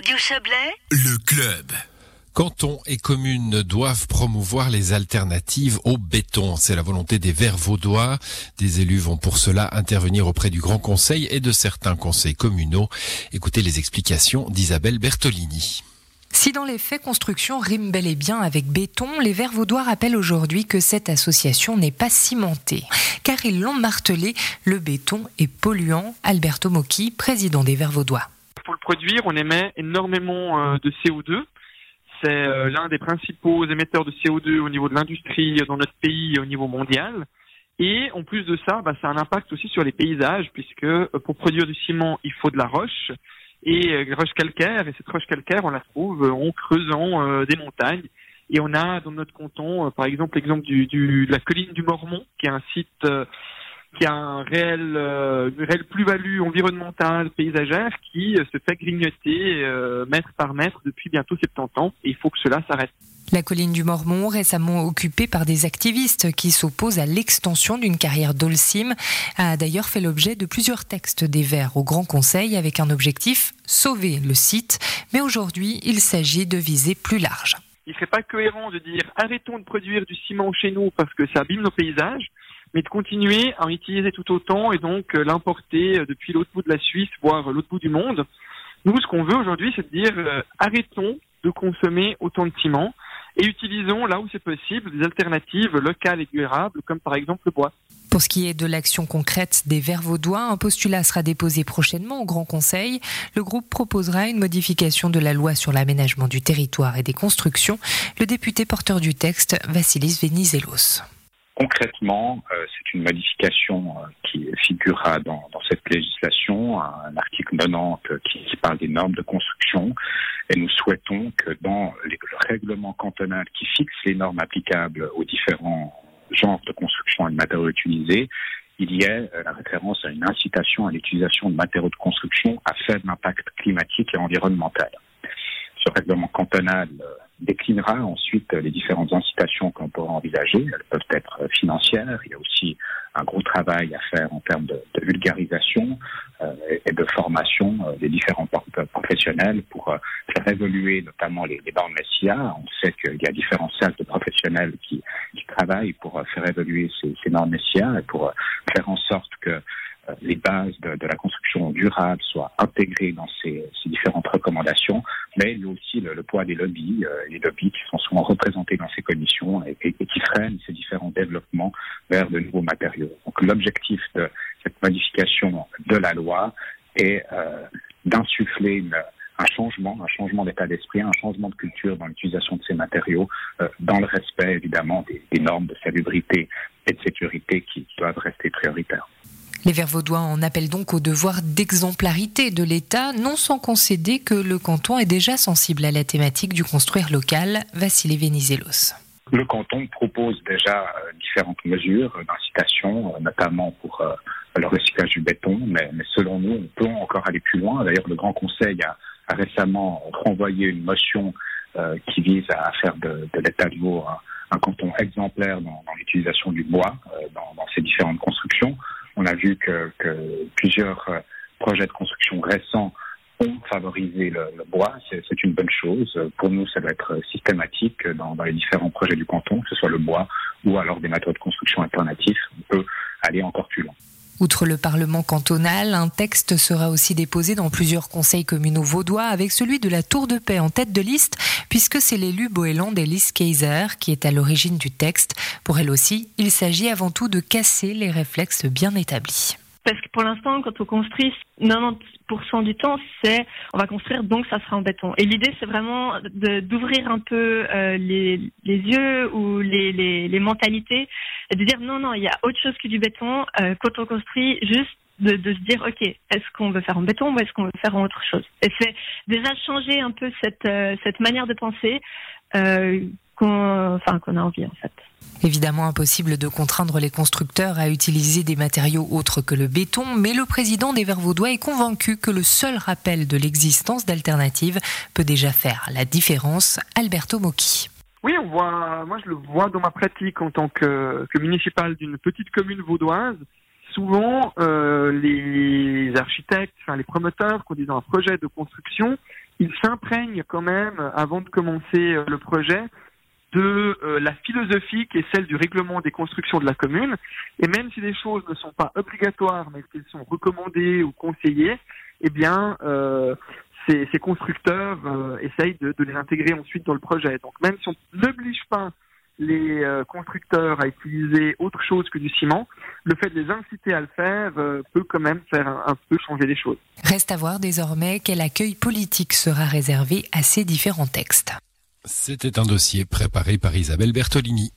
Radio Chablais, le club. Cantons et communes doivent promouvoir les alternatives au béton. C'est la volonté des Verts vaudois. Des élus vont pour cela intervenir auprès du Grand Conseil et de certains conseils communaux. Écoutez les explications d'Isabelle Bertolini. Si dans les faits construction rime bel et bien avec béton, les Verts vaudois rappellent aujourd'hui que cette association n'est pas cimentée. Car ils l'ont martelé, le béton est polluant. Alberto Mocchi, président des Verts vaudois. On émet énormément euh, de CO2. C'est euh, l'un des principaux émetteurs de CO2 au niveau de l'industrie dans notre pays et au niveau mondial. Et en plus de ça, bah, ça a un impact aussi sur les paysages, puisque euh, pour produire du ciment, il faut de la roche et euh, roche calcaire. Et cette roche calcaire, on la trouve euh, en creusant euh, des montagnes. Et on a dans notre canton, par exemple, l'exemple du, de la colline du Mormont, qui est un site qui a un réel, une réelle plus-value environnementale, paysagère, qui se fait grignoter mètre par mètre depuis bientôt 70 ans. Et il faut que cela s'arrête. La colline du Mormont, récemment occupée par des activistes qui s'opposent à l'extension d'une carrière d'Olsim, a d'ailleurs fait l'objet de plusieurs textes des Verts au Grand Conseil avec un objectif sauver le site. Mais aujourd'hui, il s'agit de viser plus large. Il ne serait pas cohérent de dire arrêtons de produire du ciment chez nous parce que ça abîme nos paysages, mais de continuer à en utiliser tout autant et donc euh, l'importer depuis l'autre bout de la Suisse, voire l'autre bout du monde. Nous, ce qu'on veut aujourd'hui, c'est de dire euh, arrêtons de consommer autant de ciment et utilisons là où c'est possible des alternatives locales et durables comme par exemple le bois. Pour ce qui est de l'action concrète des Verts vaudois, un postulat sera déposé prochainement au Grand Conseil. Le groupe proposera une modification de la loi sur l'aménagement du territoire et des constructions. Le député porteur du texte, Vassilis Venizelos. Concrètement, euh, c'est une modification euh, qui figurera dans, cette législation, un article 90 qui, qui, parle des normes de construction. Et nous souhaitons que dans le règlement cantonal qui fixe les normes applicables aux différents genres de construction et de matériaux utilisés, il y ait euh, la référence à une incitation à l'utilisation de matériaux de construction à faible impact climatique et environnemental. Ce règlement cantonal déclinera ensuite les différentes incitations qu'on pourra envisager. Elles peuvent être financières. Il y a aussi un gros travail à faire en termes de, vulgarisation euh, et de formation euh, des différents professionnels pour euh, faire évoluer notamment les, les normes SIA. On sait qu'il y a différents cercles de professionnels qui, qui travaillent pour faire évoluer ces, ces normes SIA et pour faire en sorte que les bases de, de, la construction durable soient intégrées dans ces, ces différentes recommandations, mais il y a aussi le, poids des lobbies, euh, les lobbies qui sont souvent représentés dans ces commissions et, et, qui freinent ces différents développements vers de nouveaux matériaux. Donc l'objectif de cette modification de la loi est euh, d'insuffler un changement, un changement d'état d'esprit, un changement de culture dans l'utilisation de ces matériaux, euh, dans le respect évidemment des, des normes de salubrité et de sécurité qui doivent rester prioritaires. Les Verts vaudois en appellent donc au devoir d'exemplarité de l'État, non sans concéder que le canton est déjà sensible à la thématique du construire local. Vassili Venizelos. Le canton propose déjà euh, différentes mesures d'incitation, euh, notamment pour euh, le recyclage du béton, mais, selon nous, on peut encore aller plus loin. D'ailleurs, le Grand Conseil a, récemment renvoyé une motion qui vise à faire de, l'État de un, canton exemplaire dans, l'utilisation du bois dans, dans ces différentes constructions. On a vu que, plusieurs euh, projets de construction récents ont favorisé le, bois. C'est une bonne chose. Pour nous, ça doit être systématique dans, les différents projets du canton, que ce soit le bois ou alors des matériaux de construction alternatifs. On peut aller encore plus loin. Outre le Parlement cantonal, un texte sera aussi déposé dans plusieurs conseils communaux vaudois avec celui de la Tour de Paix en tête de liste, puisque c'est l'élu Boéland Elise Kaiser qui est à l'origine du texte. Pour elle aussi, il s'agit avant tout de casser les réflexes bien établis. Parce que pour l'instant, quand on construit, 90% du temps, c'est on va construire, donc ça sera en béton. Et l'idée, c'est vraiment d'ouvrir un peu euh, les, yeux ou les, mentalités et de dire non, non, il y a autre chose que du béton. Euh, quand on construit, juste de, de, se dire ok est-ce qu'on veut faire en béton ou est-ce qu'on veut faire en autre chose? Et c'est déjà changer un peu cette euh, cette manière de penser euh, qu'on enfin a envie en fait Évidemment impossible de contraindre les constructeurs à utiliser des matériaux autres que le béton, mais le président des Verts Vaudois est convaincu que le seul rappel de l'existence d'alternatives peut déjà faire la différence. Alberto Mocchi. Oui, on voit, moi je le vois dans ma pratique en tant que, que municipal d'une petite commune vaudoise. Souvent, euh, les architectes, enfin les promoteurs, quand ils ont un projet de construction, ils s'imprègnent quand même, avant de commencer le projet, de la philosophie qui est celle du règlement des constructions de la commune. Et même si les choses ne sont pas obligatoires, mais qu'elles sont recommandées ou conseillées, eh bien, euh, ces, ces, constructeurs euh, essayent de, de, les intégrer ensuite dans le projet. Donc même si on n'oblige pas les euh, constructeurs à utiliser autre chose que du ciment, le fait de les inciter à le faire euh, peut quand même faire un, un, peu changer les choses. Reste à voir désormais quel accueil politique sera réservé à ces différents textes. C'était un dossier préparé par Isabelle Bertolini.